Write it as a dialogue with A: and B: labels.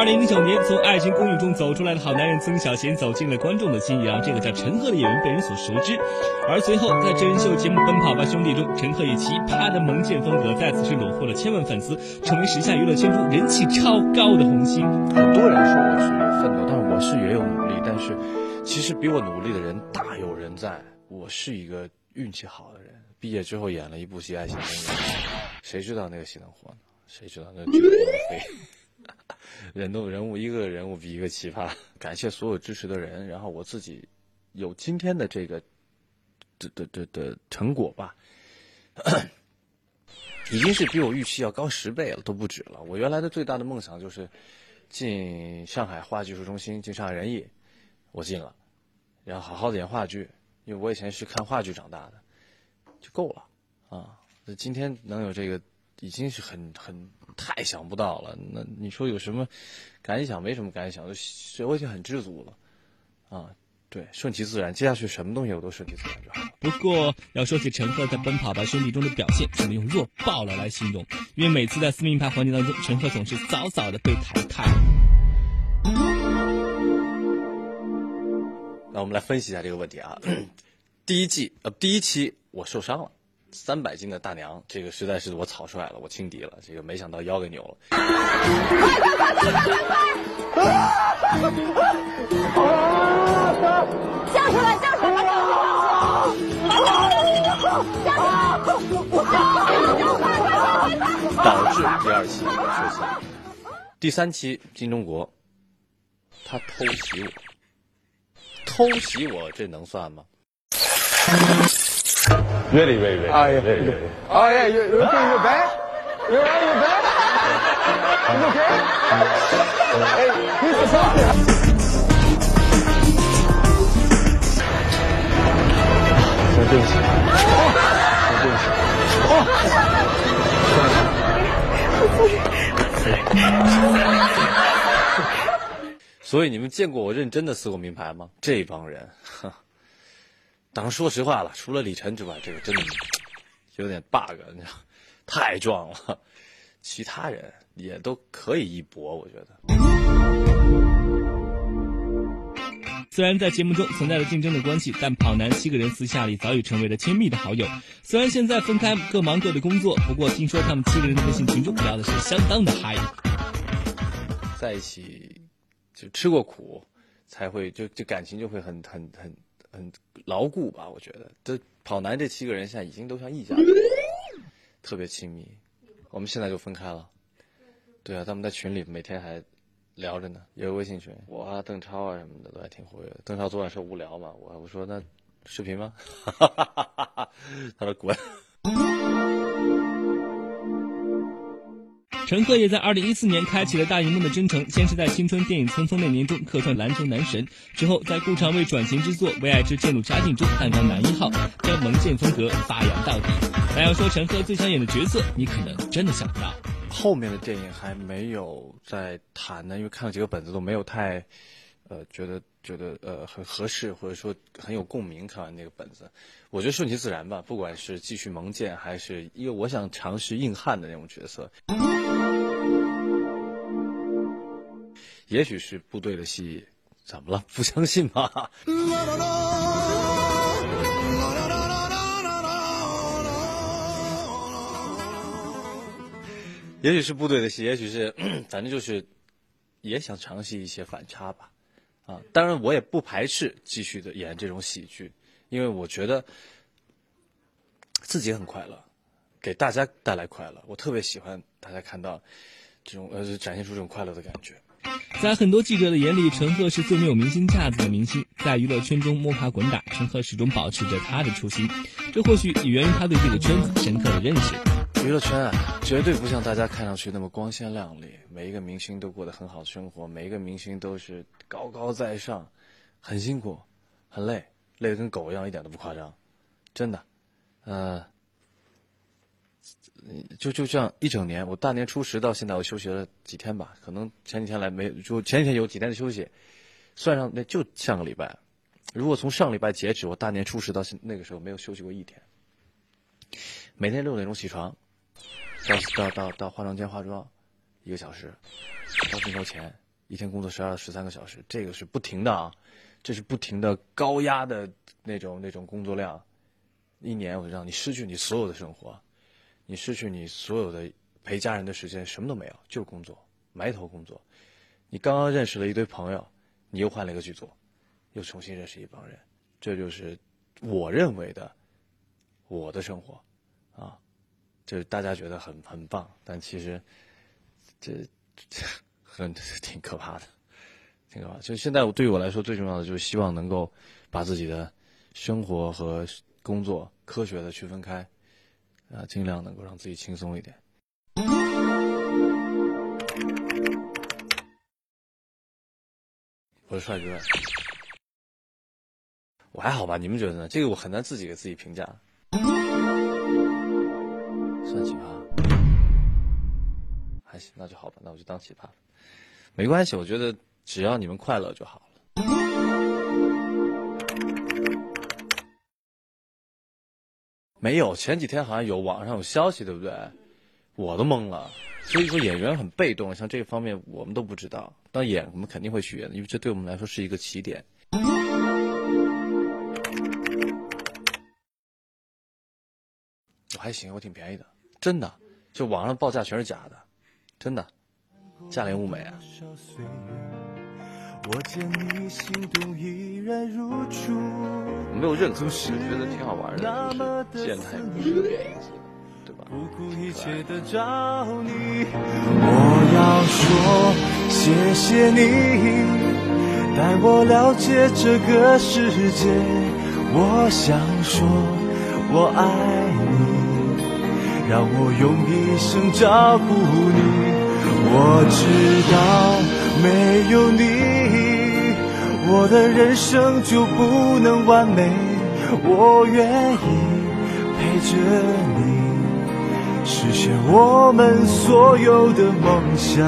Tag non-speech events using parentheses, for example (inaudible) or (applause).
A: 二零零九年，从《爱情公寓》中走出来的好男人曾小贤走进了观众的心，也让这个叫陈赫的演员被人所熟知。而随后在真人秀节目《奔跑吧兄弟》中，陈赫以奇葩的萌贱风格再次是虏获了千万粉丝，成为时下娱乐圈中人气超高的红星。
B: 很多人说我是奋斗，但是我是也有努力，但是其实比我努力的人大有人在。我是一个运气好的人，毕业之后演了一部戏《爱情公寓》，谁知道那个戏能火呢？谁知道那剧会飞？人都人物一个人物比一个奇葩，(laughs) 感谢所有支持的人，然后我自己有今天的这个的的的的成果吧，(coughs) 已经是比我预期要高十倍了，都不止了。我原来的最大的梦想就是进上海话剧术中心，进上海人艺，我进了，然后好好的演话剧，因为我以前是看话剧长大的，就够了啊。那今天能有这个。已经是很很太想不到了。那你说有什么感想？没什么感想，就我已经很知足了。啊，对，顺其自然，接下去什么东西我都顺其自然就好了。
A: 不过要说起陈赫在《奔跑吧兄弟》中的表现，只能用弱爆了来形容。因为每次在撕名牌环节当中，陈赫总是早早的被淘汰。
B: 那我们来分析一下这个问题啊。第一季呃，第一期我受伤了。三百斤的大娘，这个实在是我草率了，我轻敌了，这个没想到腰给扭了。
C: 叫出来，叫出来！
B: 导致第二期受伤。第三期金钟国，他偷袭我，偷袭我，这能算吗
D: ？Very, very, very. Oh, yeah. Very, very. Oh, yeah. You, you okay? You bad? You alright? You bad? You okay? Hey, he's the doctor. 对不起，对不起，哦，
B: 所以你们见过我认真的撕过名牌吗？这帮人，哼。当然，说实话了，除了李晨之外，这个真的有点 bug，你知道，太壮了。其他人也都可以一搏，我觉得。
A: 虽然在节目中存在着竞争的关系，但跑男七个人私下里早已成为了亲密的好友。虽然现在分开，各忙各的工作，不过听说他们七个人的微信群中聊的是相当的嗨。
B: 在一起就吃过苦，才会就就感情就会很很很。很很牢固吧？我觉得，这跑男这七个人现在已经都像一家人，特别亲密。我们现在就分开了。对啊，他们在群里每天还聊着呢，有个微信群。我啊，邓超啊什么的都还挺活跃。邓超昨晚说无聊嘛，我我说那视频吗？(laughs) 他说滚。
A: 陈赫也在二零一四年开启了大荧幕的征程，先是在青春电影《匆匆那年》中客串篮球男神，之后在顾长卫转型之作《为爱之渐入佳境》中担当男一号，将萌贱风格发扬到底。但要说陈赫最想演的角色，你可能真的想不到。(laughs)
B: 后面的电影还没有在谈呢，因为看了几个本子都没有太，呃，觉得觉得呃很合适，或者说很有共鸣。看完那个本子，我觉得顺其自然吧，不管是继续萌贱，还是因为我想尝试硬汉的那种角色。也许是部队的戏，怎么了？(laughs) 不相信吗？也许是部队的戏，也许是，(clears throat) 反正就是也想尝试一些反差吧。啊，当然我也不排斥继续的演这种喜剧，因为我觉得自己很快乐，给大家带来快乐。我特别喜欢大家看到这种呃，展现出这种快乐的感觉。
A: 在很多记者的眼里，陈赫是最没有明星架子的明星。在娱乐圈中摸爬滚打，陈赫始终保持着他的初心。这或许也源于他对这个圈子深刻的认识。
B: 娱乐圈啊，绝对不像大家看上去那么光鲜亮丽。每一个明星都过得很好的生活，每一个明星都是高高在上，很辛苦，很累，累得跟狗一样，一点都不夸张，真的。呃。就就这样一整年，我大年初十到现在，我休息了几天吧，可能前几天来没，就前几天有几天的休息，算上那就上个礼拜。如果从上礼拜截止，我大年初十到现那个时候没有休息过一天。每天六点钟起床，到到到到化妆间化妆，一个小时，到镜头前一天工作十二十三个小时，这个是不停的啊，这是不停的高压的那种那种工作量，一年我就让你失去你所有的生活，你失去你所有的陪家人的时间，什么都没有，就是工作，埋头工作。你刚刚认识了一堆朋友，你又换了一个剧组，又重新认识一帮人，这就是我认为的我的生活啊，就是大家觉得很很棒，但其实这这很 (laughs) 挺可怕的，挺可怕。就现在对于我来说，最重要的就是希望能够把自己的生活和工作科学的区分开，啊，尽量能够让自己轻松一点。我是帅哥，我还好吧？你们觉得呢？这个我很难自己给自己评价。那就好吧，那我就当奇葩了。没关系，我觉得只要你们快乐就好了。没有，前几天好像有网上有消息，对不对？我都懵了。所以说演员很被动，像这方面我们都不知道。当演我们肯定会去演的，因为这对我们来说是一个起点。我还行，我挺便宜的，真的。就网上报价全是假的，真的。价廉物美啊。没有任何，觉得挺好玩的，就是见他也不是个电影机。不顾一切的找你，我要说谢谢你，带我了解这个世界。我想说我爱你，让我用一生照顾你。我知道没有你，我的人生就不能完美。我愿意陪着你。实现我们所有的梦想。